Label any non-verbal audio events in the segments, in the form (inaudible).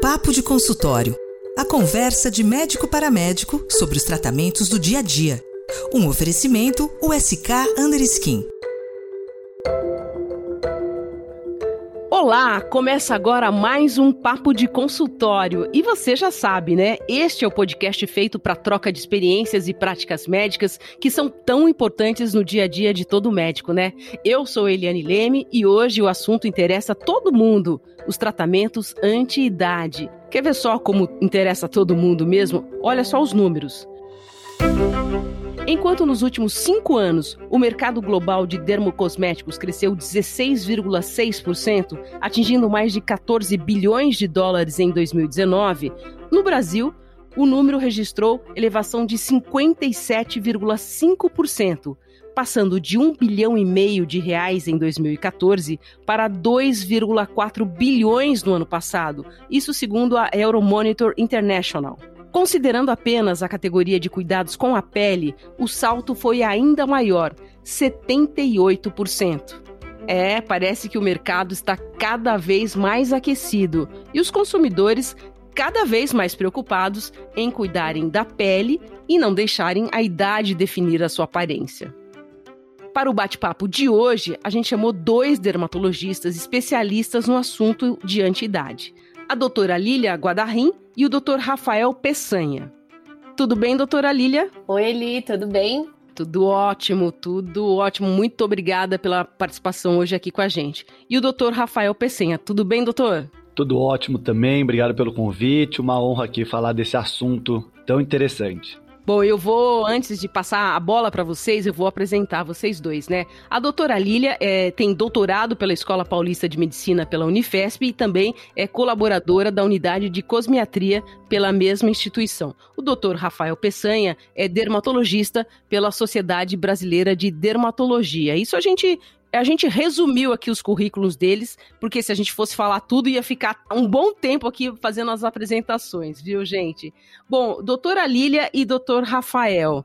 Papo de consultório. A conversa de médico para médico sobre os tratamentos do dia a dia. Um oferecimento USK Underskin. Olá, começa agora mais um papo de consultório. E você já sabe, né? Este é o podcast feito para troca de experiências e práticas médicas que são tão importantes no dia a dia de todo médico, né? Eu sou Eliane Leme e hoje o assunto interessa todo mundo: os tratamentos anti-idade. Quer ver só como interessa todo mundo mesmo? Olha só os números. Enquanto nos últimos cinco anos o mercado global de dermocosméticos cresceu 16,6%, atingindo mais de 14 bilhões de dólares em 2019, no Brasil, o número registrou elevação de 57,5%, passando de 1 bilhão e meio de reais em 2014 para 2,4 bilhões no ano passado, isso segundo a Euromonitor International. Considerando apenas a categoria de cuidados com a pele, o salto foi ainda maior, 78%. É, parece que o mercado está cada vez mais aquecido e os consumidores cada vez mais preocupados em cuidarem da pele e não deixarem a idade definir a sua aparência. Para o bate-papo de hoje, a gente chamou dois dermatologistas especialistas no assunto de anti-idade a doutora Lília Guadarim e o doutor Rafael Peçanha. Tudo bem, doutora Lília? Oi, Eli, tudo bem? Tudo ótimo, tudo ótimo. Muito obrigada pela participação hoje aqui com a gente. E o doutor Rafael Peçanha, tudo bem, doutor? Tudo ótimo também, obrigado pelo convite. Uma honra aqui falar desse assunto tão interessante. Bom, eu vou, antes de passar a bola para vocês, eu vou apresentar vocês dois, né? A doutora Lília é, tem doutorado pela Escola Paulista de Medicina pela Unifesp e também é colaboradora da unidade de cosmiatria pela mesma instituição. O doutor Rafael Peçanha é dermatologista pela Sociedade Brasileira de Dermatologia. Isso a gente a gente resumiu aqui os currículos deles, porque se a gente fosse falar tudo, ia ficar um bom tempo aqui fazendo as apresentações, viu, gente? Bom, doutora Lília e doutor Rafael.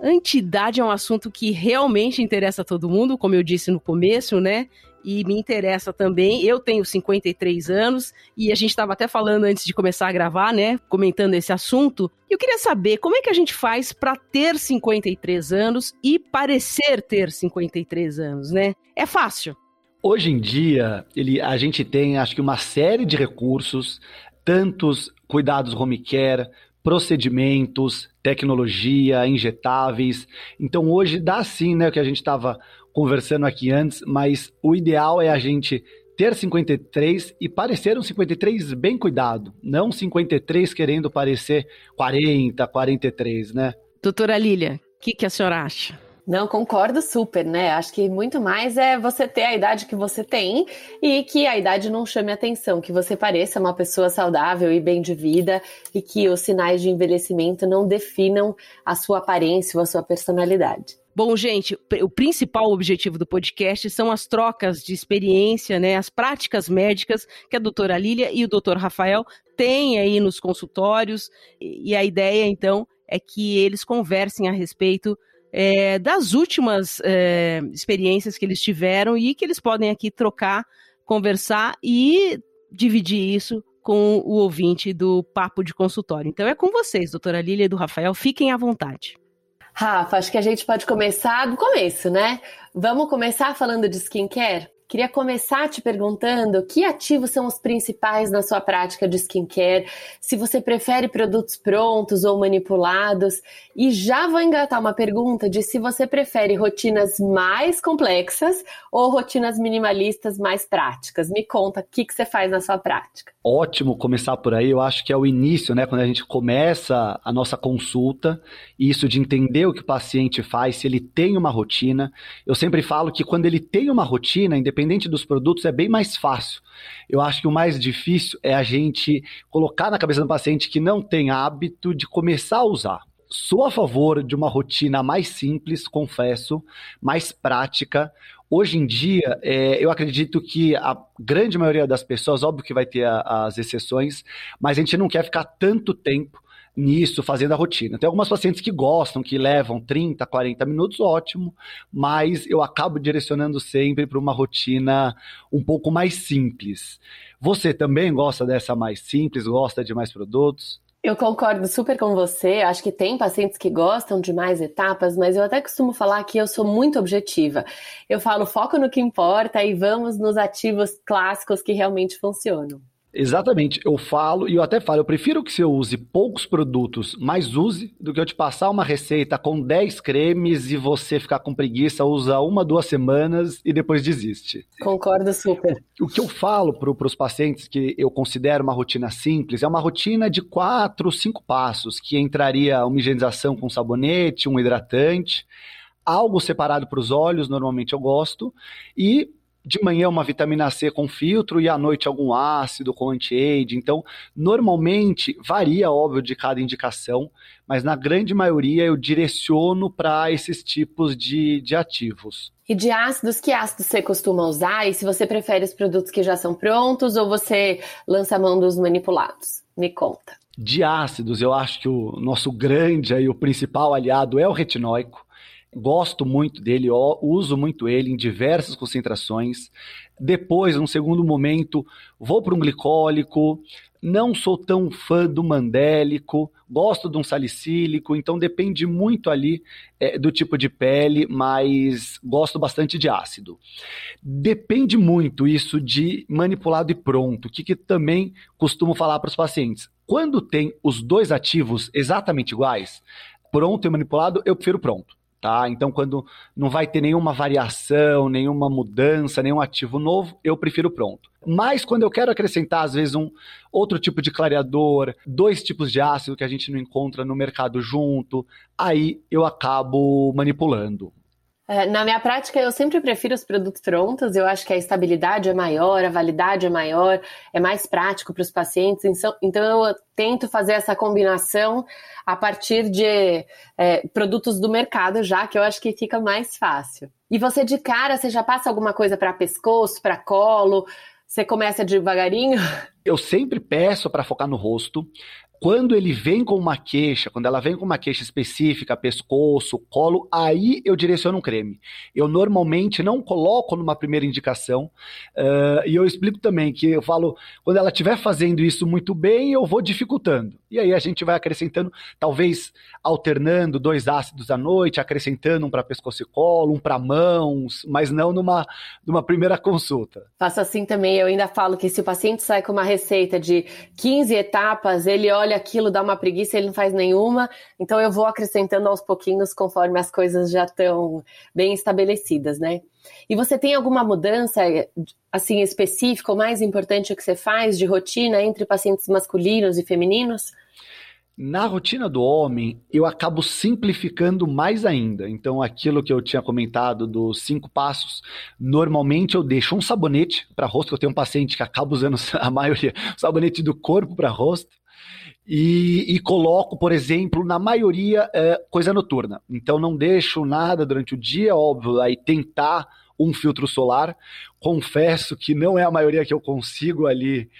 Antidade é um assunto que realmente interessa a todo mundo, como eu disse no começo, né? E me interessa também. Eu tenho 53 anos e a gente estava até falando antes de começar a gravar, né? Comentando esse assunto. Eu queria saber como é que a gente faz para ter 53 anos e parecer ter 53 anos, né? É fácil. Hoje em dia, ele, a gente tem, acho que, uma série de recursos, tantos cuidados home care, procedimentos, tecnologia, injetáveis. Então hoje dá sim, né, o que a gente estava conversando aqui antes, mas o ideal é a gente ter 53 e parecer um 53 bem cuidado, não 53 querendo parecer 40, 43, né? Doutora Lília, o que, que a senhora acha? Não, concordo super, né? Acho que muito mais é você ter a idade que você tem e que a idade não chame atenção, que você pareça uma pessoa saudável e bem de vida e que os sinais de envelhecimento não definam a sua aparência ou a sua personalidade. Bom, gente, o principal objetivo do podcast são as trocas de experiência, né, as práticas médicas que a doutora Lília e o doutor Rafael têm aí nos consultórios. E a ideia, então, é que eles conversem a respeito é, das últimas é, experiências que eles tiveram e que eles podem aqui trocar, conversar e dividir isso com o ouvinte do Papo de Consultório. Então é com vocês, doutora Lília e do Rafael, fiquem à vontade. Rafa, acho que a gente pode começar do começo, né? Vamos começar falando de skincare? Queria começar te perguntando que ativos são os principais na sua prática de skincare, se você prefere produtos prontos ou manipulados. E já vou engatar uma pergunta de se você prefere rotinas mais complexas ou rotinas minimalistas mais práticas. Me conta o que, que você faz na sua prática. Ótimo começar por aí. Eu acho que é o início, né? Quando a gente começa a nossa consulta, isso de entender o que o paciente faz, se ele tem uma rotina. Eu sempre falo que quando ele tem uma rotina, independente independente dos produtos, é bem mais fácil. Eu acho que o mais difícil é a gente colocar na cabeça do paciente que não tem hábito de começar a usar. Sou a favor de uma rotina mais simples, confesso, mais prática. Hoje em dia, é, eu acredito que a grande maioria das pessoas, óbvio que vai ter a, as exceções, mas a gente não quer ficar tanto tempo nisso, fazendo a rotina. Tem algumas pacientes que gostam, que levam 30, 40 minutos, ótimo, mas eu acabo direcionando sempre para uma rotina um pouco mais simples. Você também gosta dessa mais simples, gosta de mais produtos? Eu concordo super com você. Acho que tem pacientes que gostam de mais etapas, mas eu até costumo falar que eu sou muito objetiva. Eu falo foco no que importa e vamos nos ativos clássicos que realmente funcionam. Exatamente, eu falo e eu até falo, eu prefiro que você use poucos produtos, mas use, do que eu te passar uma receita com 10 cremes e você ficar com preguiça, usa uma, duas semanas e depois desiste. Concordo super. O que eu falo para os pacientes que eu considero uma rotina simples é uma rotina de quatro, cinco passos, que entraria uma higienização com sabonete, um hidratante, algo separado para os olhos, normalmente eu gosto, e de manhã uma vitamina C com filtro e à noite algum ácido com anti-age. Então, normalmente varia, óbvio, de cada indicação, mas na grande maioria eu direciono para esses tipos de, de ativos. E de ácidos, que ácidos você costuma usar? E se você prefere os produtos que já são prontos ou você lança a mão dos manipulados? Me conta. De ácidos, eu acho que o nosso grande aí, o principal aliado é o retinóico gosto muito dele, uso muito ele em diversas concentrações. Depois, num segundo momento, vou para um glicólico. Não sou tão fã do mandélico, gosto de um salicílico, então depende muito ali é, do tipo de pele, mas gosto bastante de ácido. Depende muito isso de manipulado e pronto, que, que também costumo falar para os pacientes. Quando tem os dois ativos exatamente iguais, pronto e manipulado, eu prefiro pronto. Tá? Então, quando não vai ter nenhuma variação, nenhuma mudança, nenhum ativo novo, eu prefiro pronto. Mas quando eu quero acrescentar, às vezes, um outro tipo de clareador, dois tipos de ácido que a gente não encontra no mercado junto, aí eu acabo manipulando. É, na minha prática, eu sempre prefiro os produtos prontos. Eu acho que a estabilidade é maior, a validade é maior, é mais prático para os pacientes. Então, então, eu tento fazer essa combinação a partir de é, produtos do mercado, já que eu acho que fica mais fácil. E você de cara, você já passa alguma coisa para pescoço, para colo? Você começa devagarinho? Eu sempre peço para focar no rosto. Quando ele vem com uma queixa, quando ela vem com uma queixa específica, pescoço, colo, aí eu direciono um creme. Eu normalmente não coloco numa primeira indicação, uh, e eu explico também que eu falo, quando ela estiver fazendo isso muito bem, eu vou dificultando. E aí a gente vai acrescentando, talvez alternando dois ácidos à noite, acrescentando um para pescoço e colo, um para mãos, mas não numa, numa primeira consulta. Faço assim também, eu ainda falo que se o paciente sai com uma receita de 15 etapas, ele olha olha aquilo, dá uma preguiça, ele não faz nenhuma. Então eu vou acrescentando aos pouquinhos conforme as coisas já estão bem estabelecidas, né? E você tem alguma mudança assim específica ou mais importante que você faz de rotina entre pacientes masculinos e femininos? Na rotina do homem, eu acabo simplificando mais ainda. Então, aquilo que eu tinha comentado dos cinco passos, normalmente eu deixo um sabonete para rosto, eu tenho um paciente que acaba usando (laughs) a maioria, sabonete do corpo para rosto e, e, coloco, por exemplo, na maioria é, coisa noturna. Então não deixo nada durante o dia, óbvio, aí tentar um filtro solar. Confesso que não é a maioria que eu consigo ali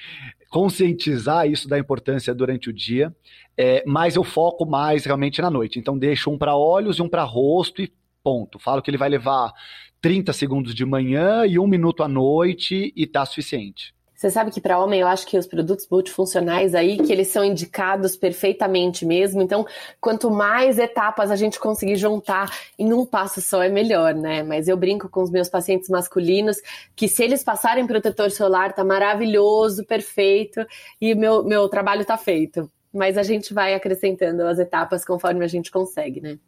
conscientizar isso da importância durante o dia, é, mas eu foco mais realmente na noite. Então deixo um para olhos e um para rosto e ponto. Falo que ele vai levar 30 segundos de manhã e um minuto à noite e tá suficiente. Você sabe que para homem eu acho que os produtos multifuncionais aí, que eles são indicados perfeitamente mesmo. Então, quanto mais etapas a gente conseguir juntar em um passo só é melhor, né? Mas eu brinco com os meus pacientes masculinos que se eles passarem protetor solar, tá maravilhoso, perfeito, e meu, meu trabalho tá feito. Mas a gente vai acrescentando as etapas conforme a gente consegue, né?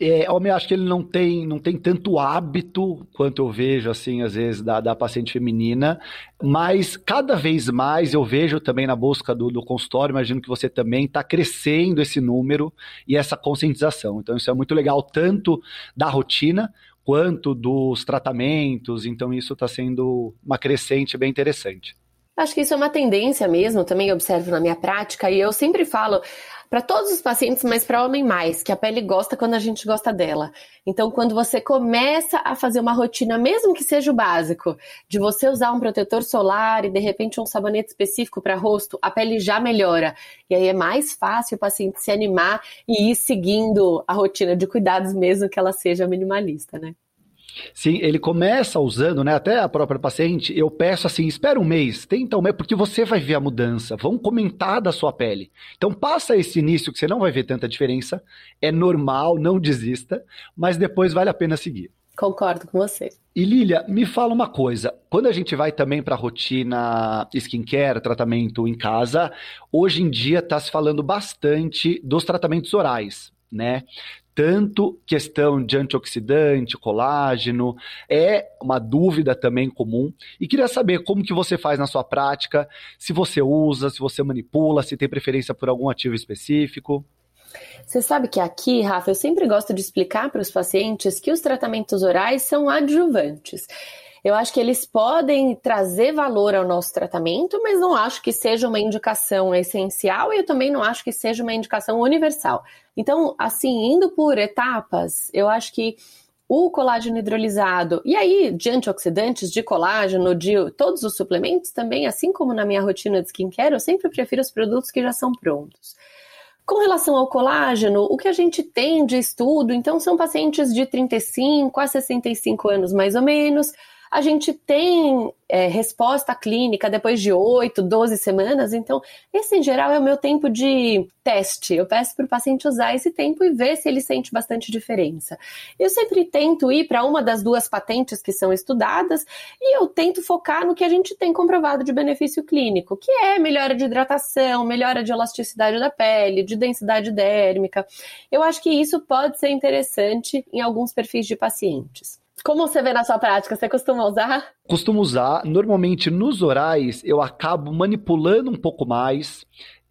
É, homem, acho que ele não tem, não tem tanto hábito quanto eu vejo, assim, às vezes, da, da paciente feminina, mas cada vez mais eu vejo também na busca do, do consultório, imagino que você também está crescendo esse número e essa conscientização. Então, isso é muito legal, tanto da rotina quanto dos tratamentos, então isso está sendo uma crescente bem interessante. Acho que isso é uma tendência mesmo, também observo na minha prática, e eu sempre falo para todos os pacientes, mas para homem mais, que a pele gosta quando a gente gosta dela. Então, quando você começa a fazer uma rotina, mesmo que seja o básico, de você usar um protetor solar e de repente um sabonete específico para rosto, a pele já melhora. E aí é mais fácil o paciente se animar e ir seguindo a rotina de cuidados, mesmo que ela seja minimalista, né? Sim, ele começa usando, né? Até a própria paciente, eu peço assim, espera um mês, tenta um mês, porque você vai ver a mudança, vão comentar da sua pele. Então passa esse início que você não vai ver tanta diferença, é normal, não desista, mas depois vale a pena seguir. Concordo com você. E Lilia, me fala uma coisa. Quando a gente vai também para a rotina skincare, tratamento em casa, hoje em dia está se falando bastante dos tratamentos orais, né? Tanto questão de antioxidante, colágeno, é uma dúvida também comum. E queria saber como que você faz na sua prática, se você usa, se você manipula, se tem preferência por algum ativo específico. Você sabe que aqui, Rafa, eu sempre gosto de explicar para os pacientes que os tratamentos orais são adjuvantes. Eu acho que eles podem trazer valor ao nosso tratamento, mas não acho que seja uma indicação essencial e eu também não acho que seja uma indicação universal. Então, assim, indo por etapas, eu acho que o colágeno hidrolisado, e aí de antioxidantes, de colágeno, de todos os suplementos também, assim como na minha rotina de skincare, eu sempre prefiro os produtos que já são prontos. Com relação ao colágeno, o que a gente tem de estudo, então são pacientes de 35 a 65 anos mais ou menos, a gente tem é, resposta clínica depois de 8, 12 semanas, então esse em geral é o meu tempo de teste. Eu peço para o paciente usar esse tempo e ver se ele sente bastante diferença. Eu sempre tento ir para uma das duas patentes que são estudadas e eu tento focar no que a gente tem comprovado de benefício clínico, que é melhora de hidratação, melhora de elasticidade da pele, de densidade dérmica. Eu acho que isso pode ser interessante em alguns perfis de pacientes. Como você vê na sua prática? Você costuma usar? Costumo usar. Normalmente nos orais eu acabo manipulando um pouco mais.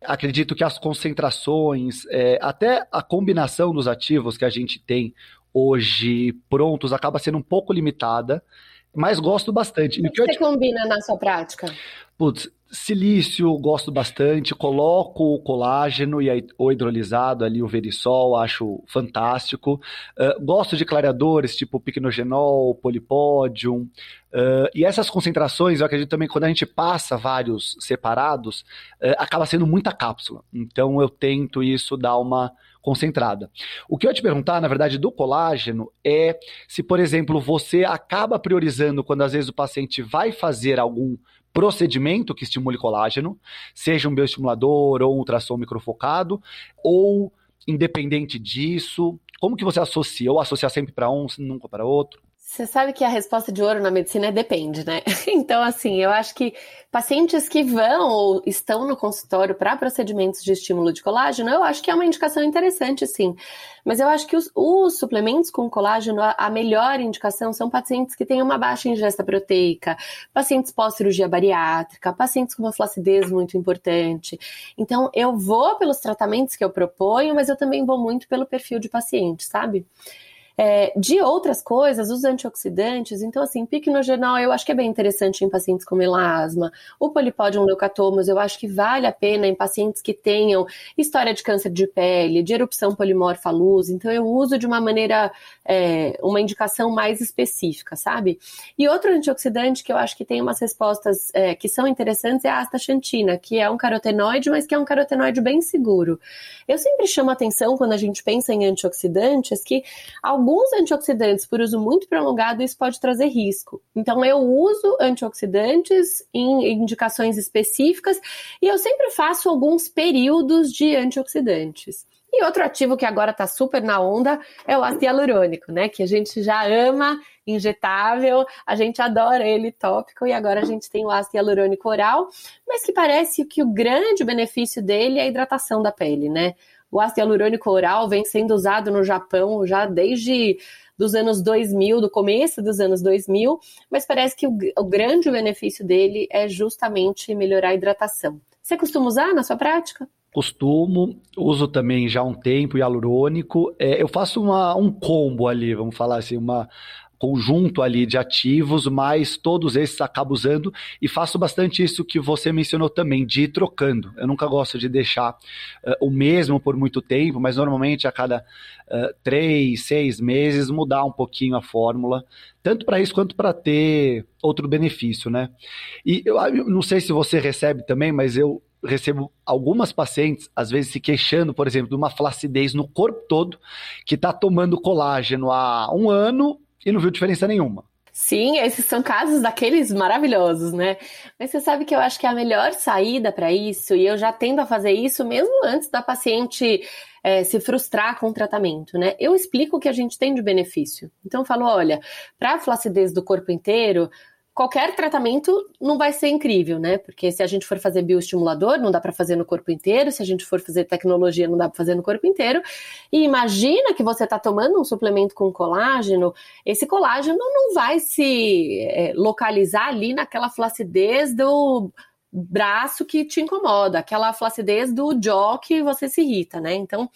Acredito que as concentrações, é, até a combinação dos ativos que a gente tem hoje prontos acaba sendo um pouco limitada, mas gosto bastante. O que, você te... combina na sua prática? Putz, Silício, gosto bastante. Coloco o colágeno e o hidrolisado ali, o verisol, acho fantástico. Uh, gosto de clareadores tipo picnogenol, polipódium. Uh, e essas concentrações, eu acredito também quando a gente passa vários separados, uh, acaba sendo muita cápsula. Então eu tento isso dar uma concentrada. O que eu ia te perguntar, na verdade, do colágeno é se, por exemplo, você acaba priorizando quando às vezes o paciente vai fazer algum procedimento que estimule colágeno, seja um bioestimulador ou um ultrassom microfocado, ou independente disso, como que você associa? Ou associar sempre para um, nunca para outro? Você sabe que a resposta de ouro na medicina é depende, né? (laughs) Então, assim, eu acho que pacientes que vão ou estão no consultório para procedimentos de estímulo de colágeno, eu acho que é uma indicação interessante, sim. Mas eu acho que os, os suplementos com colágeno, a, melhor indicação são pacientes que têm uma baixa ingesta proteica, pacientes pós-cirurgia bariátrica, pacientes com uma flacidez muito importante. Então, eu vou pelos tratamentos que eu proponho, mas eu também vou muito pelo perfil de paciente, sabe? É, de outras coisas, os antioxidantes, então assim, piquenogenol eu acho que é bem interessante em pacientes com melasma, o polipódium leucatomas eu acho que vale a pena em pacientes que tenham história de câncer de pele, de erupção polimorfa luz, então eu uso de uma maneira, é, uma indicação mais específica, sabe? E outro antioxidante que eu acho que tem umas respostas é, que são interessantes é a astaxantina, que é um carotenoide, mas que é um carotenoide bem seguro. Eu sempre chamo atenção quando a gente pensa em antioxidantes que alguns antioxidantes por uso muito prolongado, isso pode trazer risco. Então, eu uso antioxidantes em indicações específicas e eu sempre faço alguns períodos de antioxidantes. E outro ativo que agora está super na onda é o ácido hialurônico, né? Que a gente já ama injetável, a gente adora ele tópico e agora a gente tem o ácido hialurônico oral, mas que parece que o grande benefício dele é a hidratação da pele, né? O ácido hialurônico oral vem sendo usado no Japão já desde dos anos 2000, do começo dos anos 2000, mas parece que o, o grande benefício dele é justamente melhorar a hidratação. Você costuma usar na sua prática? Costumo, uso também já há um tempo hialurônico. É, eu faço uma, um combo ali, vamos falar assim, uma conjunto ali de ativos, mas todos esses acabo usando e faço bastante isso que você mencionou também, de ir trocando. Eu nunca gosto de deixar uh, o mesmo por muito tempo, mas normalmente a cada uh, três, seis meses mudar um pouquinho a fórmula, tanto para isso quanto para ter outro benefício, né? E eu, eu não sei se você recebe também, mas eu recebo algumas pacientes, às vezes, se queixando, por exemplo, de uma flacidez no corpo todo, que está tomando colágeno há um ano e não viu diferença nenhuma. Sim, esses são casos daqueles maravilhosos, né? Mas você sabe que eu acho que a melhor saída para isso, e eu já tendo a fazer isso mesmo antes da paciente é, se frustrar com o tratamento, né? Eu explico o que a gente tem de benefício. Então, eu falo: olha, para a flacidez do corpo inteiro, qualquer tratamento não vai ser incrível, né? Porque se a gente for fazer bioestimulador, não dá para fazer no corpo inteiro, se a gente for fazer tecnologia, não dá para fazer no corpo inteiro. E imagina que você está tomando um suplemento com colágeno, esse colágeno não vai se é, localizar ali naquela flacidez do braço que te incomoda, aquela flacidez do jaw que você se irrita, né? Então,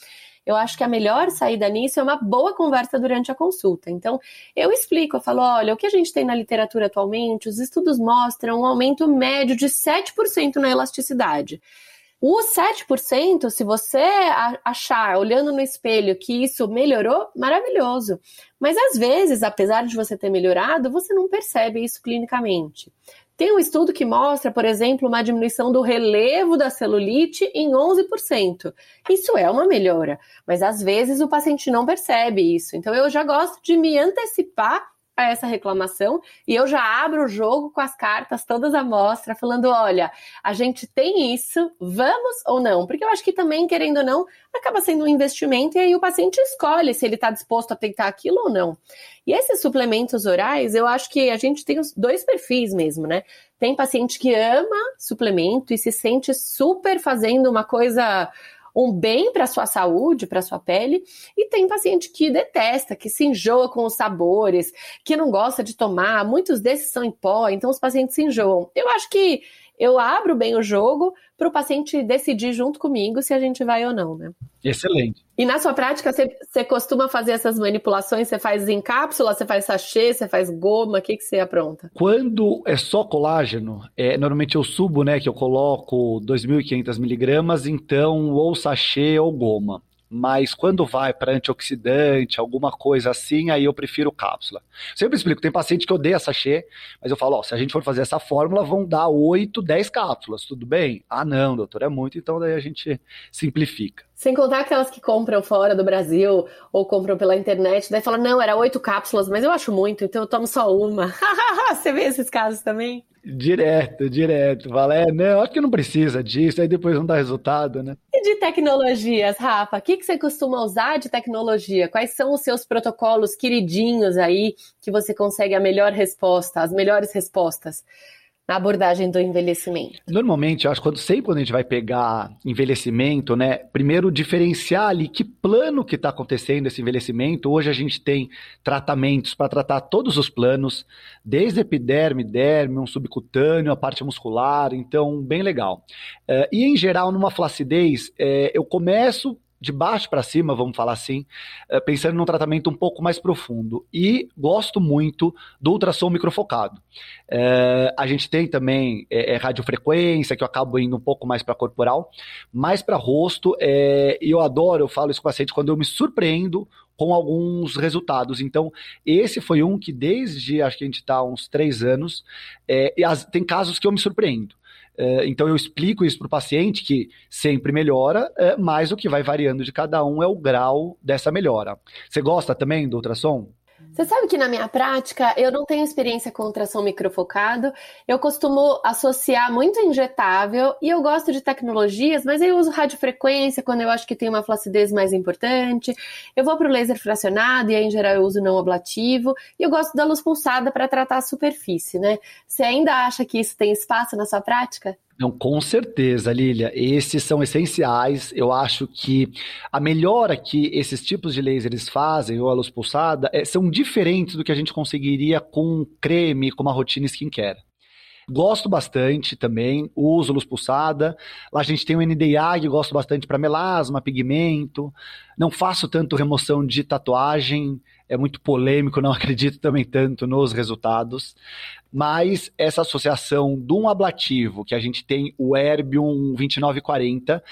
eu acho que a melhor saída nisso é uma boa conversa durante a consulta. Então, eu explico, eu falo: olha, o que a gente tem na literatura atualmente, os estudos mostram um aumento médio de 7% na elasticidade. O 7%, se você achar, olhando no espelho, que isso melhorou, maravilhoso. Mas às vezes, apesar de você ter melhorado, você não percebe isso clinicamente. Tem um estudo que mostra, por exemplo, uma diminuição do relevo da celulite em 11%. Isso é uma melhora, mas às vezes o paciente não percebe isso. Então eu já gosto de me antecipar a essa reclamação e eu já abro o jogo com as cartas todas à mostra, falando: olha, a gente tem isso, vamos ou não? Porque eu acho que também, querendo ou não, acaba sendo um investimento e aí o paciente escolhe se ele está disposto a tentar aquilo ou não. E esses suplementos orais, eu acho que a gente tem os dois perfis mesmo, né? Tem paciente que ama suplemento e se sente super fazendo uma coisa um bem para sua saúde, para sua pele, e tem paciente que detesta, que se enjoa com os sabores, que não gosta de tomar, muitos desses são em pó, então os pacientes se enjoam. Eu acho que eu abro bem o jogo para o paciente decidir junto comigo se a gente vai ou não, né? Excelente. E na sua prática, você, costuma fazer essas manipulações? Você faz em cápsula, você faz sachê, você faz goma? O que, que você apronta? Quando é só colágeno, é, normalmente eu subo, né, que eu coloco 2.500 miligramas, então ou sachê ou goma mas quando vai para antioxidante, alguma coisa assim, aí eu prefiro cápsula. Sempre explico, tem paciente que odeia sachê, mas eu falo, ó, se a gente for fazer essa fórmula, vão dar 8, 10 cápsulas, tudo bem? Ah, não, doutor, é muito, então daí a gente simplifica. Sem contar aquelas que compram fora do Brasil ou compram pela internet, daí fala, não, era oito cápsulas, mas eu acho muito, então eu tomo só uma. (laughs) Você vê esses casos também? Direto, direto. Fala, é, não, acho que não precisa disso, aí depois não dá resultado, né? E de tecnologias, Rafa? O que, que você costuma usar de tecnologia? Quais são os seus protocolos queridinhos aí que você consegue a melhor resposta, as melhores respostas? Na abordagem do envelhecimento? Normalmente, eu acho que quando, sempre quando a gente vai pegar envelhecimento, né, primeiro diferenciar ali que plano que está acontecendo esse envelhecimento. Hoje a gente tem tratamentos para tratar todos os planos, desde epiderme, derme, um subcutâneo, a parte muscular, então bem legal. Uh, e em geral, numa flacidez, é, eu começo de baixo para cima, vamos falar assim, eh, pensando num tratamento um pouco mais profundo. E gosto muito do ultrassom microfocado. É, a gente tem também é, é, radiofrequência, que eu acabo indo um pouco mais para corporal, mais para rosto. E eu adoro, eu falo isso com o paciente, quando eu me surpreendo com alguns resultados. Então, esse foi um que desde, acho que a gente está uns três anos, as, tem casos que eu me surpreendo. É, então eu explico isso para o paciente que sempre melhora, é, mas o que vai variando de cada um é o grau dessa melhora. Você gosta também do ultrassom? Você sabe que na minha prática eu não tenho experiência com ultrassom microfocado. Eu costumo associar muito injetável e eu gosto de tecnologias, mas eu uso radiofrequência quando eu acho que tem uma flacidez mais importante. Eu vou para o laser fracionado e aí, em geral eu uso não ablativo. E eu gosto da luz pulsada para tratar a superfície, né? Você ainda acha que isso tem espaço na sua prática? Não, com certeza, Lilia. Esses são essenciais. Eu acho que a melhora que esses tipos de lasers fazem, ou a luz pulsada, é, são diferentes do que a gente conseguiria com creme, com uma rotina skincare. Gosto bastante também, uso luz pulsada. Lá a gente tem o NDA, que gosto bastante para melasma, pigmento. Não faço tanto remoção de tatuagem, é muito polêmico, não (laughs) acredito também tanto nos resultados. Mas essa associação de um ablativo, que a gente tem o Erbium 2940,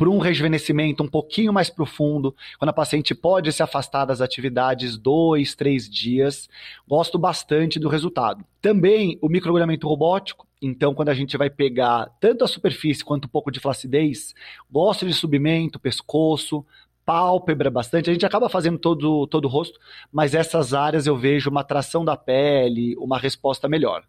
para um rejuvenescimento um pouquinho mais profundo, quando a paciente pode se afastar das atividades dois, três dias. Gosto bastante do resultado. Também o microagulhamento robótico. Então, quando a gente vai pegar tanto a superfície quanto um pouco de flacidez, gosto de subimento, pescoço, pálpebra bastante. A gente acaba fazendo todo, todo o rosto, mas essas áreas eu vejo uma tração da pele, uma resposta melhor.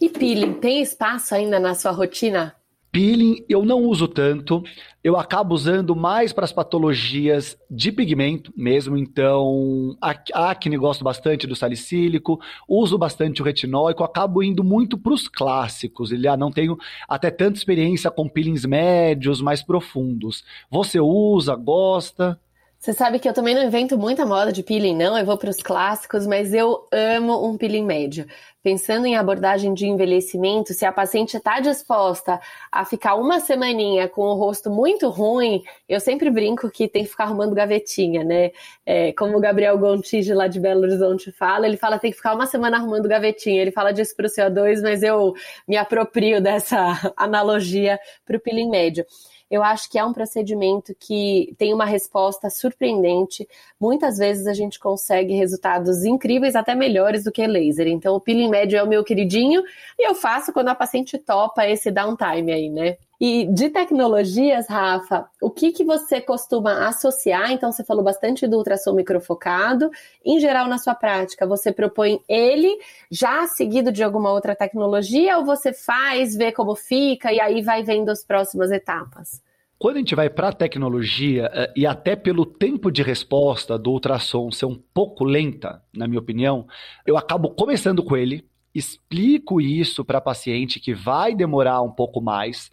E peeling, tem espaço ainda na sua rotina? Peeling eu não uso tanto, eu acabo usando mais para as patologias de pigmento mesmo, então acne gosto bastante do salicílico, uso bastante o retinóico, acabo indo muito para os clássicos, ele ah, não tenho até tanta experiência com peelings médios, mais profundos. Você usa, gosta? Você sabe que eu também não invento muita moda de peeling, não. Eu vou para os clássicos, mas eu amo um peeling médio. Pensando em abordagem de envelhecimento, se a paciente está disposta a ficar uma semaninha com o rosto muito ruim, eu sempre brinco que tem que ficar arrumando gavetinha, né? É, como o Gabriel Gontijo lá de Belo Horizonte fala, ele fala tem que ficar uma semana arrumando gavetinha. Ele fala disso para o CO2, mas eu me aproprio dessa (laughs) analogia para o peeling médio eu acho que é um procedimento que tem uma resposta surpreendente. Muitas vezes a gente consegue resultados incríveis, até melhores do que laser. Então, o peeling médio é o meu queridinho e eu faço quando a paciente topa esse downtime aí, né? E de tecnologias, Rafa, o que, que você costuma associar? Então, você falou bastante do ultrassom microfocado. Em geral, na sua prática, você propõe ele já seguido de alguma outra tecnologia ou você faz, vê como fica e aí vai vendo as próximas etapas? Quando a gente vai para a tecnologia, eh, e até pelo tempo de resposta do ultrassom ser um pouco lenta, na minha opinião, eu acabo começando com ele, explico isso para paciente que vai demorar um pouco mais,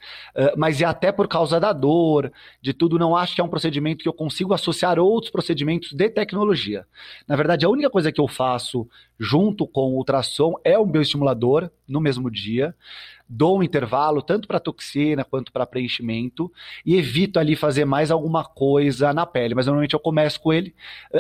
mas é até por causa da dor, de tudo, não acho que é um procedimento que eu consigo associar outros procedimentos de tecnologia. Na verdade, a única coisa que eu faço junto com o ultrassom é um bioestimulador no mesmo dia dou um intervalo tanto para toxina quanto para preenchimento e evito ali fazer mais alguma coisa na pele. Mas normalmente eu começo com ele,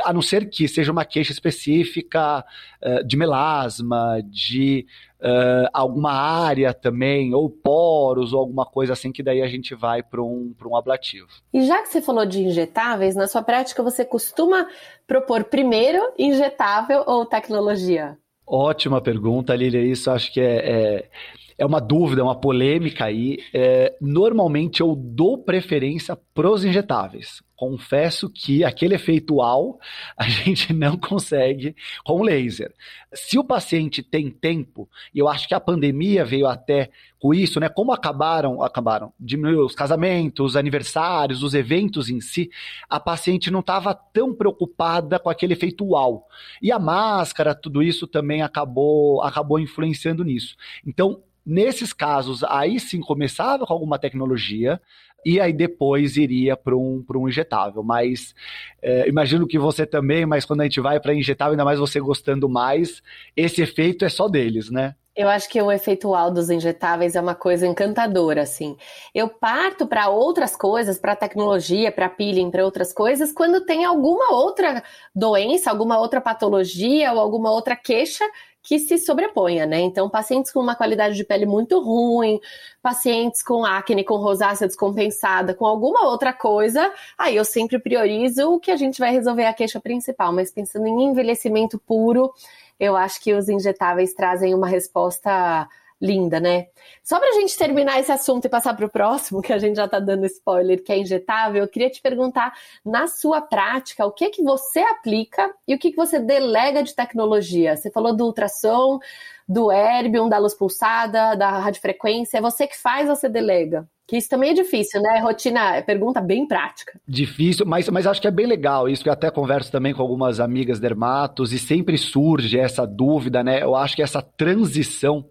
a não ser que seja uma queixa específica uh, de melasma, de uh, alguma área também, ou poros, ou alguma coisa assim, que daí a gente vai para um, um ablativo. E já que você falou de injetáveis, na sua prática você costuma propor primeiro injetável ou tecnologia? Ótima pergunta, Lilia. Isso acho que é, é é uma dúvida, uma polêmica aí. É, normalmente eu dou preferência pros injetáveis. Confesso que aquele efeito UAU a (laughs) gente não consegue com laser. Se o paciente tem tempo, e eu acho que a pandemia veio até com isso, né? Como acabaram, acabaram, diminuiu os casamentos, os aniversários, os eventos em si, a paciente não estava tão preocupada com aquele efeito UAU. E a máscara, tudo isso também acabou, acabou influenciando nisso. Então, Nesses casos, aí sim começava com alguma tecnologia e aí depois iria para um, um injetável. Mas é, imagino que você também, mas quando a gente vai para injetável, ainda mais você gostando mais, esse efeito é só deles, né? Eu acho que o efeito UAU dos injetáveis é uma coisa encantadora, assim. Eu parto para outras coisas, para tecnologia, para peeling, para outras coisas, quando tem alguma outra doença, alguma outra patologia ou alguma outra queixa que se sobreponha, né? Então, pacientes com uma qualidade de pele muito ruim, pacientes com acne, com rosácea descompensada, com alguma outra coisa, aí eu sempre priorizo o que a gente vai resolver a queixa principal. Mas pensando em envelhecimento puro, eu acho que os injetáveis trazem uma resposta linda, né? Só para a gente terminar esse assunto e passar para o próximo, que a gente já está dando spoiler, que é injetável, eu queria te perguntar, na sua prática, o que que você aplica e o que que você delega de tecnologia? Você falou do ultrassom, do Erbium, da luz pulsada, da radiofrequência, é você que faz ou você delega? Que isso também é difícil, né? Rotina, é pergunta bem prática. Difícil, mas, mas acho que é bem legal isso, que eu até converso também com algumas amigas dermatos e sempre surge essa dúvida, né? Eu acho que essa transição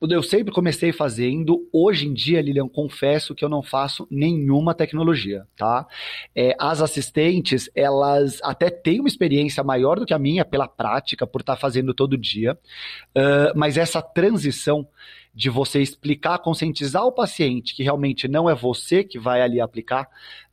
eu sempre comecei fazendo. Hoje em dia, Lilian, confesso que eu não faço nenhuma tecnologia, tá? É, as assistentes, elas até têm uma experiência maior do que a minha pela prática, por estar tá fazendo todo dia, uh, mas essa transição de você explicar, conscientizar o paciente que realmente não é você que vai ali aplicar,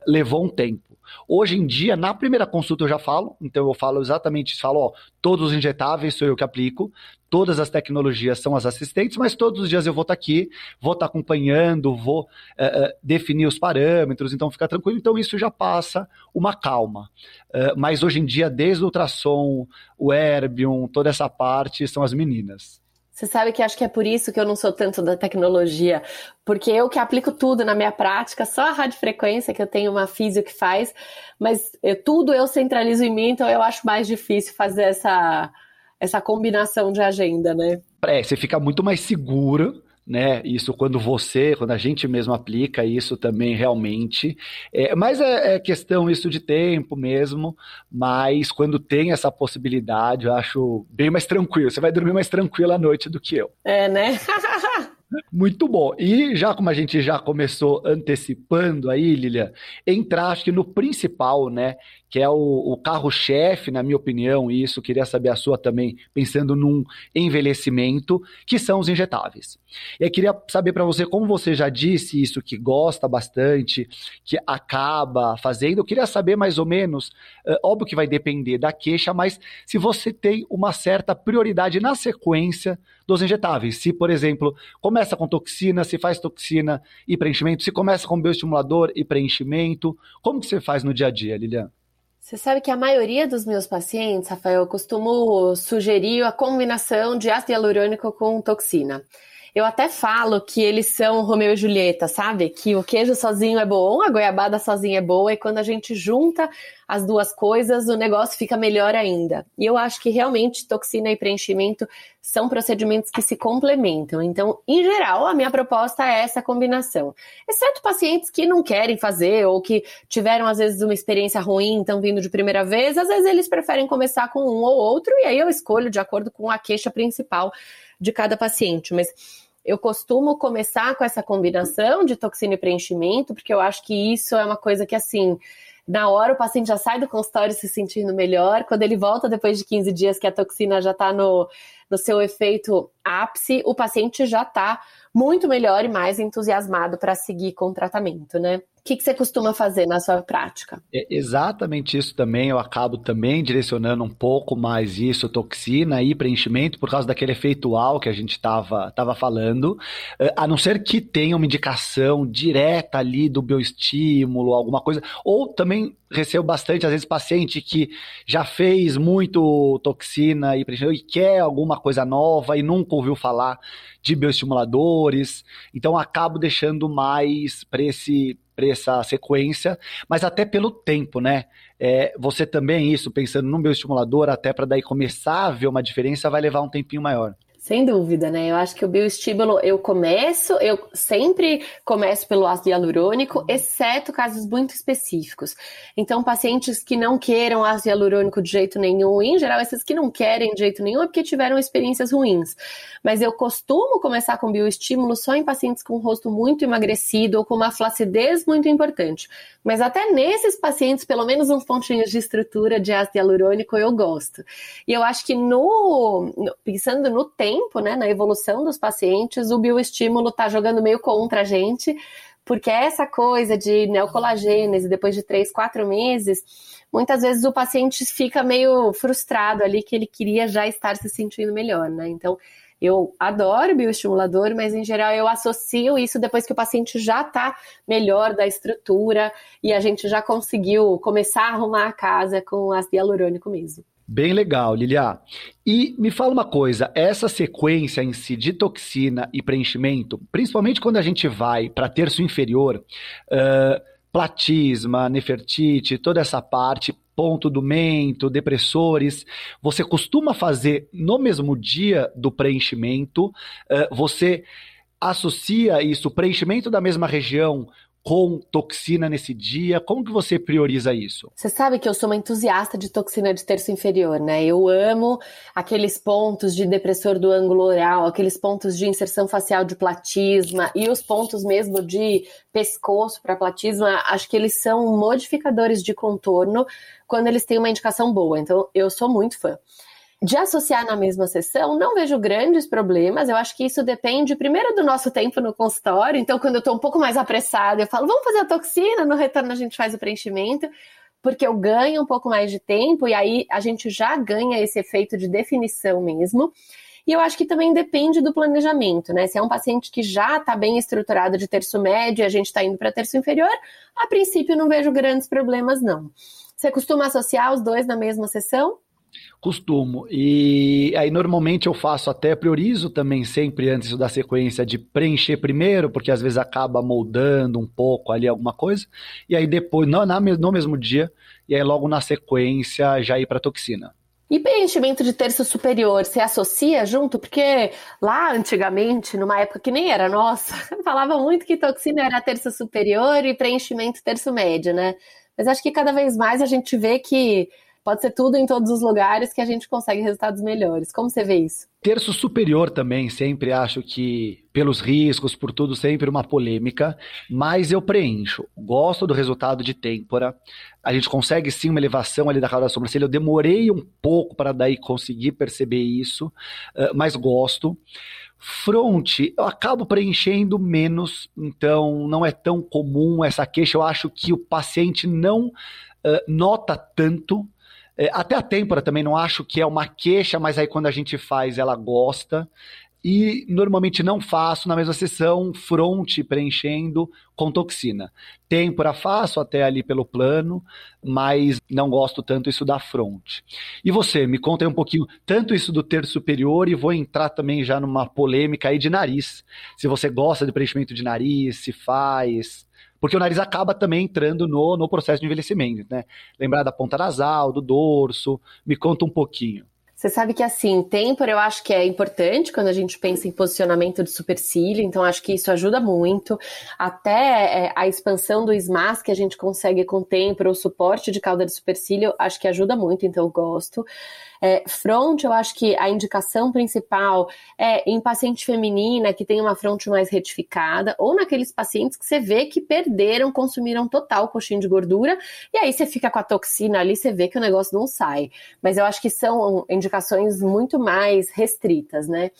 levou um tempo. Hoje em dia, na primeira consulta eu já falo, então eu falo exatamente isso, falo, ó, todos os injetáveis sou eu que aplico, todas as tecnologias são as assistentes, mas todos os dias eu vou estar tá aqui, vou estar tá acompanhando, vou é, é, definir os parâmetros, então fica tranquilo, então isso já passa uma calma. É, mas hoje em dia, desde o ultrassom, o Erbium, toda essa parte, são as meninas. Você sabe que acho que é por isso que eu não sou tanto da tecnologia, porque eu que aplico tudo na minha prática, só a radiofrequência, que eu tenho uma física que faz, mas eu, tudo eu centralizo em mim, então eu acho mais difícil fazer essa, essa combinação de agenda, né? É, você fica muito mais seguro né? Isso quando você, quando a gente mesmo aplica isso também realmente. É, mas é, é, questão isso de tempo mesmo. Mas quando tem essa possibilidade, eu acho bem mais tranquilo. Você vai dormir mais tranquilo à noite do que eu. É, né? (laughs) Muito bom. E já como a gente já começou antecipando aí, Lilian, entrar acho que no principal, né? Que é o, o carro-chefe, na minha opinião, e isso queria saber a sua também, pensando num envelhecimento, que são os injetáveis. E eu queria saber para você, como você já disse isso, que gosta bastante, que acaba fazendo, eu queria saber mais ou menos, óbvio que vai depender da queixa, mas se você tem uma certa prioridade na sequência dos injetáveis. Se, por exemplo, começa com toxina, se faz toxina e preenchimento, se começa com bioestimulador e preenchimento, como que você faz no dia a dia, Lilian? Você sabe que a maioria dos meus pacientes, Rafael, eu costumo sugerir a combinação de ácido hialurônico com toxina. Eu até falo que eles são Romeu e Julieta, sabe? Que o queijo sozinho é bom, a goiabada sozinha é boa, e quando a gente junta as duas coisas, o negócio fica melhor ainda. E eu acho que realmente toxina e preenchimento são procedimentos que se complementam. Então, em geral, a minha proposta é essa combinação. Exceto pacientes que não querem fazer ou que tiveram, às vezes, uma experiência ruim, estão vindo de primeira vez, às vezes eles preferem começar com um ou outro, e aí eu escolho de acordo com a queixa principal de cada paciente. Mas eu costumo começar com essa combinação de toxina e preenchimento, porque eu acho que isso é uma coisa que, assim, na hora o paciente já sai do consultório se sentindo melhor. Quando ele volta depois de 15 dias que a toxina já está no, no seu efeito ápice, o paciente já está muito melhor e mais entusiasmado para seguir com o tratamento, né? Que, que você costuma fazer na sua prática? É exatamente isso também. Eu acabo também direcionando um pouco mais isso, toxina e preenchimento, por causa daquele efeitual que a gente estava tava falando. É, a não ser que tenha uma indicação direta ali do bioestímulo, alguma coisa. Ou também recebo bastante, às vezes, paciente que já fez muito toxina e preenchimento e quer alguma coisa nova e nunca ouviu falar de bioestimuladores. Então, acabo deixando mais para esse essa sequência, mas até pelo tempo, né? É, você também, isso, pensando no meu estimulador, até para daí começar a ver uma diferença, vai levar um tempinho maior. Sem dúvida, né? Eu acho que o bioestímulo, eu começo, eu sempre começo pelo ácido hialurônico, exceto casos muito específicos. Então, pacientes que não queiram ácido hialurônico de jeito nenhum, em geral, esses que não querem de jeito nenhum é porque tiveram experiências ruins. Mas eu costumo começar com bioestímulo só em pacientes com o rosto muito emagrecido ou com uma flacidez muito importante. Mas até nesses pacientes, pelo menos uns pontinhos de estrutura de ácido hialurônico eu gosto. E eu acho que no, pensando no tempo, tempo, né, na evolução dos pacientes, o bioestímulo está jogando meio contra a gente, porque essa coisa de neocolagênese depois de três, quatro meses, muitas vezes o paciente fica meio frustrado ali que ele queria já estar se sentindo melhor, né? Então, eu adoro bioestimulador, mas em geral eu associo isso depois que o paciente já está melhor da estrutura e a gente já conseguiu começar a arrumar a casa com ácido hialurônico mesmo. Bem legal, Lilia. E me fala uma coisa, essa sequência em si de toxina e preenchimento, principalmente quando a gente vai para terço inferior, uh, platisma, nefertite, toda essa parte, ponto do mento, depressores, você costuma fazer no mesmo dia do preenchimento, uh, você associa isso, preenchimento da mesma região, com toxina nesse dia? Como que você prioriza isso? Você sabe que eu sou uma entusiasta de toxina de terço inferior, né? Eu amo aqueles pontos de depressor do ângulo oral, aqueles pontos de inserção facial de platisma e os pontos mesmo de pescoço para platisma. Acho que eles são modificadores de contorno quando eles têm uma indicação boa. Então, eu sou muito fã. De associar na mesma sessão, não vejo grandes problemas. Eu acho que isso depende, primeiro, do nosso tempo no consultório. Então, quando eu estou um pouco mais apressada, eu falo, vamos fazer a toxina, no retorno a gente faz o preenchimento, porque eu ganho um pouco mais de tempo e aí a gente já ganha esse efeito de definição mesmo. E eu acho que também depende do planejamento, né? Se é um paciente que já está bem estruturado de terço médio e a gente está indo para terço inferior, a princípio não vejo grandes problemas, não. Você costuma associar os dois na mesma sessão? Costumo. E aí, normalmente, eu faço até, priorizo também sempre antes da sequência de preencher primeiro, porque às vezes acaba moldando um pouco ali alguma coisa. E aí, depois, no, no mesmo dia, e aí logo na sequência já ir para toxina. E preenchimento de terço superior, você associa junto? Porque lá antigamente, numa época que nem era nossa, (laughs) falava muito que toxina era terço superior e preenchimento terço médio, né? Mas acho que cada vez mais a gente vê que pode ser tudo em todos os lugares que a gente consegue resultados melhores. Como você vê isso? Terço superior também, sempre acho que, pelos riscos, por tudo, sempre uma polêmica, mas eu preencho. Gosto do resultado de têmpora. A gente consegue sim uma elevação ali da cauda da sobrancelha. Eu demorei um pouco para daí conseguir perceber isso, mas gosto. Front, eu acabo preenchendo menos, então não é tão comum essa queixa. Eu acho que o paciente não uh, nota tanto é, até a têmpora também não acho que é uma queixa, mas aí quando a gente faz, ela gosta. E normalmente não faço na mesma sessão front preenchendo com toxina. Têmpora faço até ali pelo plano, mas não gosto tanto isso da front. E você, me conta aí um pouquinho, tanto isso do terço superior, e vou entrar também já numa polêmica aí de nariz. Se você gosta de preenchimento de nariz, se faz, porque o nariz acaba também entrando no, no processo de envelhecimento, né? Lembrar da ponta nasal, do dorso, me conta um pouquinho. Você sabe que assim, têmpora eu acho que é importante quando a gente pensa em posicionamento de supercílio, então acho que isso ajuda muito. Até é, a expansão do SMAS que a gente consegue com têmpora, o suporte de cauda de supercílio, acho que ajuda muito, então eu gosto. É, front, eu acho que a indicação principal é em paciente feminina que tem uma fronte mais retificada, ou naqueles pacientes que você vê que perderam, consumiram total coxinha de gordura, e aí você fica com a toxina ali, você vê que o negócio não sai. Mas eu acho que são indicações muito mais restritas, né?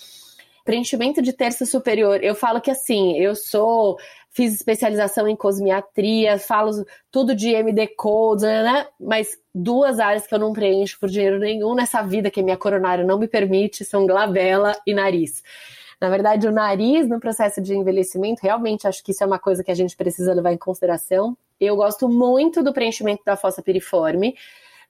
Preenchimento de terço superior, eu falo que assim, eu sou fiz especialização em cosmiatria, falo tudo de MD codes, né, né? Mas duas áreas que eu não preencho por dinheiro nenhum nessa vida que minha coronária não me permite são glabela e nariz. Na verdade, o nariz no processo de envelhecimento, realmente acho que isso é uma coisa que a gente precisa levar em consideração. Eu gosto muito do preenchimento da fossa piriforme,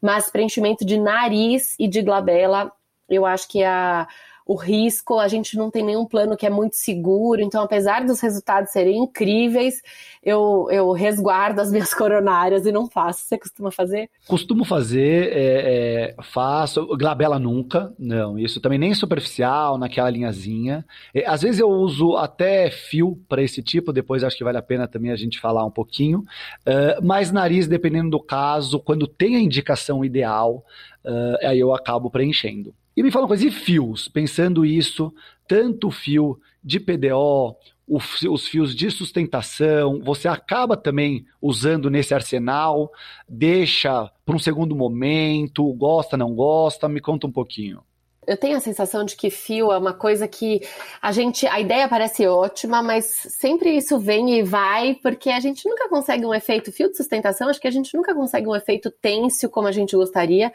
mas preenchimento de nariz e de glabela, eu acho que a o risco, a gente não tem nenhum plano que é muito seguro, então apesar dos resultados serem incríveis, eu, eu resguardo as minhas (laughs) coronárias e não faço. Você costuma fazer? Costumo fazer, é, é, faço, glabela nunca, não, isso também nem superficial, naquela linhazinha. É, às vezes eu uso até fio para esse tipo, depois acho que vale a pena também a gente falar um pouquinho, uh, mas nariz, dependendo do caso, quando tem a indicação ideal, uh, aí eu acabo preenchendo. E me fala uma coisa, e fios? Pensando isso, tanto fio de PDO, os fios de sustentação, você acaba também usando nesse arsenal, deixa para um segundo momento, gosta, não gosta? Me conta um pouquinho. Eu tenho a sensação de que fio é uma coisa que a gente, a ideia parece ótima, mas sempre isso vem e vai, porque a gente nunca consegue um efeito fio de sustentação, acho que a gente nunca consegue um efeito têncil como a gente gostaria.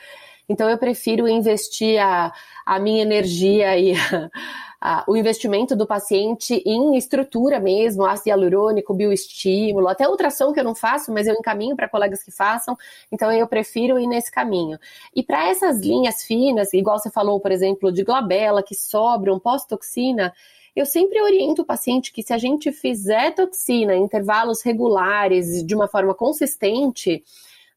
Então eu prefiro investir a, a minha energia e (laughs) a, a, o investimento do paciente em estrutura mesmo, ácido hialurônico, bioestímulo, até ultrassom que eu não faço, mas eu encaminho para colegas que façam, então eu prefiro ir nesse caminho. E para essas linhas finas, igual você falou, por exemplo, de glabela, que sobram pós-toxina, eu sempre oriento o paciente que se a gente fizer toxina em intervalos regulares, de uma forma consistente,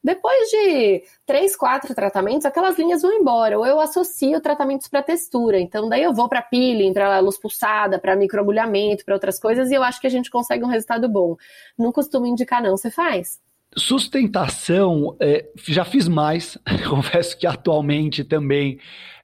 depois de três, quatro tratamentos, aquelas linhas vão embora. Ou eu associo tratamentos para textura. Então, daí eu vou para peeling, para luz pulsada, para microagulhamento, para outras coisas, e eu acho que a gente consegue um resultado bom. Não costumo indicar, não. Você faz? Sustentação, é, já fiz mais. (laughs) Confesso que atualmente também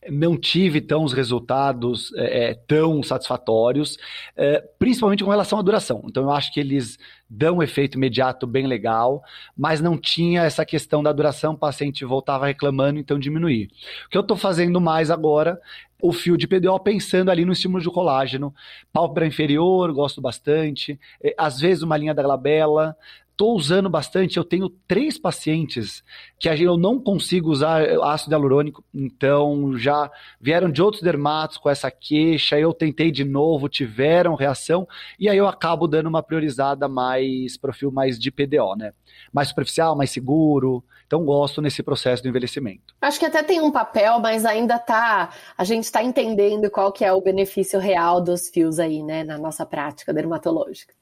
não tive tão os resultados é, é, tão satisfatórios, é, principalmente com relação à duração. Então eu acho que eles dão um efeito imediato bem legal, mas não tinha essa questão da duração, o paciente voltava reclamando, então diminuir. O que eu estou fazendo mais agora o fio de PDO pensando ali no estímulo de colágeno. Pálpebra inferior, gosto bastante. É, às vezes uma linha da glabela estou usando bastante. Eu tenho três pacientes que eu não consigo usar ácido hialurônico, então já vieram de outros dermatos com essa queixa. Eu tentei de novo, tiveram reação, e aí eu acabo dando uma priorizada mais, perfil mais de PDO, né? Mais superficial, mais seguro. Então gosto nesse processo do envelhecimento. Acho que até tem um papel, mas ainda tá. A gente está entendendo qual que é o benefício real dos fios aí, né, na nossa prática dermatológica.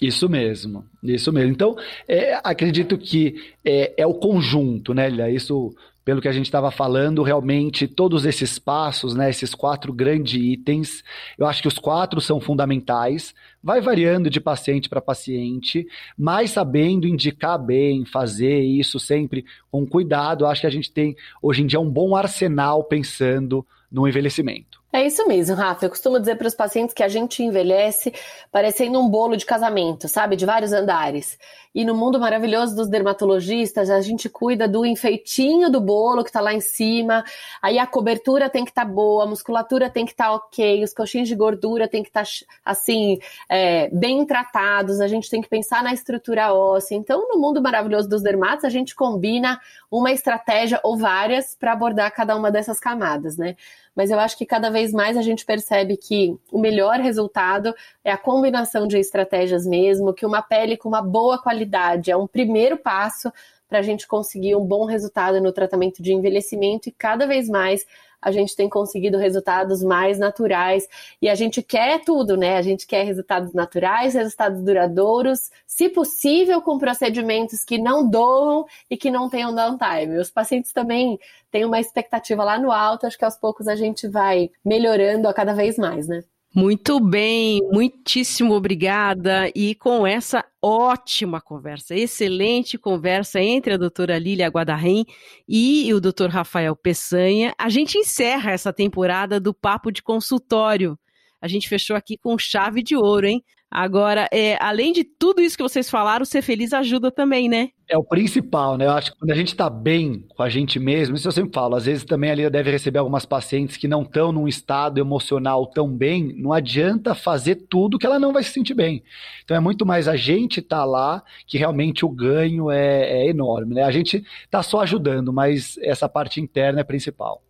Isso mesmo, isso mesmo. Então, é, acredito que é, é, o conjunto, né, Lia? Isso, pelo que a gente estava falando, realmente todos esses passos, né, esses quatro grandes itens, eu acho que os quatro são fundamentais. Vai variando de paciente para paciente, mas sabendo indicar bem, fazer isso sempre com cuidado. Acho que a gente tem hoje em dia um bom arsenal pensando no envelhecimento. É isso mesmo, Rafa. Eu costumo dizer para os pacientes que a gente envelhece parecendo um bolo de casamento, sabe? De vários andares. E no mundo maravilhoso dos dermatologistas, a gente cuida do enfeitinho do bolo que está lá em cima. Aí a cobertura tem que estar tá boa, a musculatura tem que estar tá ok, os coxinhos de gordura tem que estar, tá, assim, é, bem tratados. A gente tem que pensar na estrutura óssea. Então, no mundo maravilhoso dos dermatos, a gente combina uma estratégia ou várias para abordar cada uma dessas camadas, né? Mas eu acho que cada vez mais a gente percebe que o melhor resultado é a combinação de estratégias mesmo, que uma pele com uma boa qualidade é um primeiro passo para a gente conseguir um bom resultado no tratamento de envelhecimento e cada vez mais a gente tem conseguido resultados mais naturais e a gente quer tudo, né? A gente quer resultados naturais, resultados duradouros, se possível com procedimentos que não doam e que não tenham downtime. Os pacientes também têm uma expectativa lá no alto, acho que aos poucos a gente vai melhorando a cada vez mais, né? Muito bem, muitíssimo obrigada. E com essa ótima conversa, excelente conversa entre a doutora Lília Guadarrim e o doutor Rafael Peçanha, a gente encerra essa temporada do Papo de Consultório. A gente fechou aqui com chave de ouro, hein? Agora, é, além de tudo isso que vocês falaram, ser feliz ajuda também, né? É o principal, né? Eu acho que quando a gente tá bem com a gente mesmo, isso eu sempre falo, às vezes também ali deve receber algumas pacientes que não estão num estado emocional tão bem, não adianta fazer tudo que ela não vai se sentir bem. Então é muito mais a gente tá lá que realmente o ganho é, é enorme, né? A gente tá só ajudando, mas essa parte interna é principal.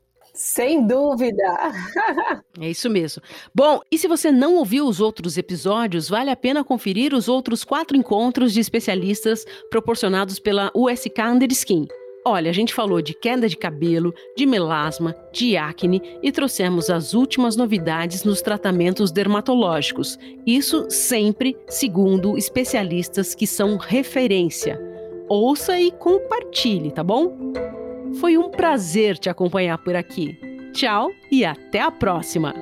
Sem dúvida! é isso mesmo. Bom, e se você não ouviu os outros episódios, vale a pena conferir os outros quatro encontros de especialistas proporcionados pela USK Underskin. Olha, a gente falou de queda de cabelo, de melasma, de acne e trouxemos as últimas novidades nos tratamentos dermatológicos. Isso sempre segundo especialistas que são referência. Ouça e compartilhe, tá bom? Foi um prazer te acompanhar por aqui. Tchau e até a próxima!